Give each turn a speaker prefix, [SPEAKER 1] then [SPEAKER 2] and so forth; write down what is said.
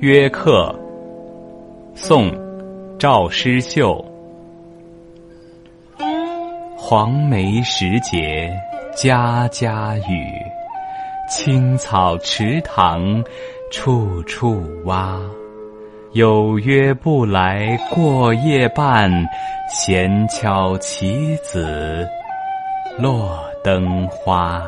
[SPEAKER 1] 约客宋赵师秀。黄梅时节家家雨青草池塘处处蛙。有约不来过夜半闲敲棋子落灯花。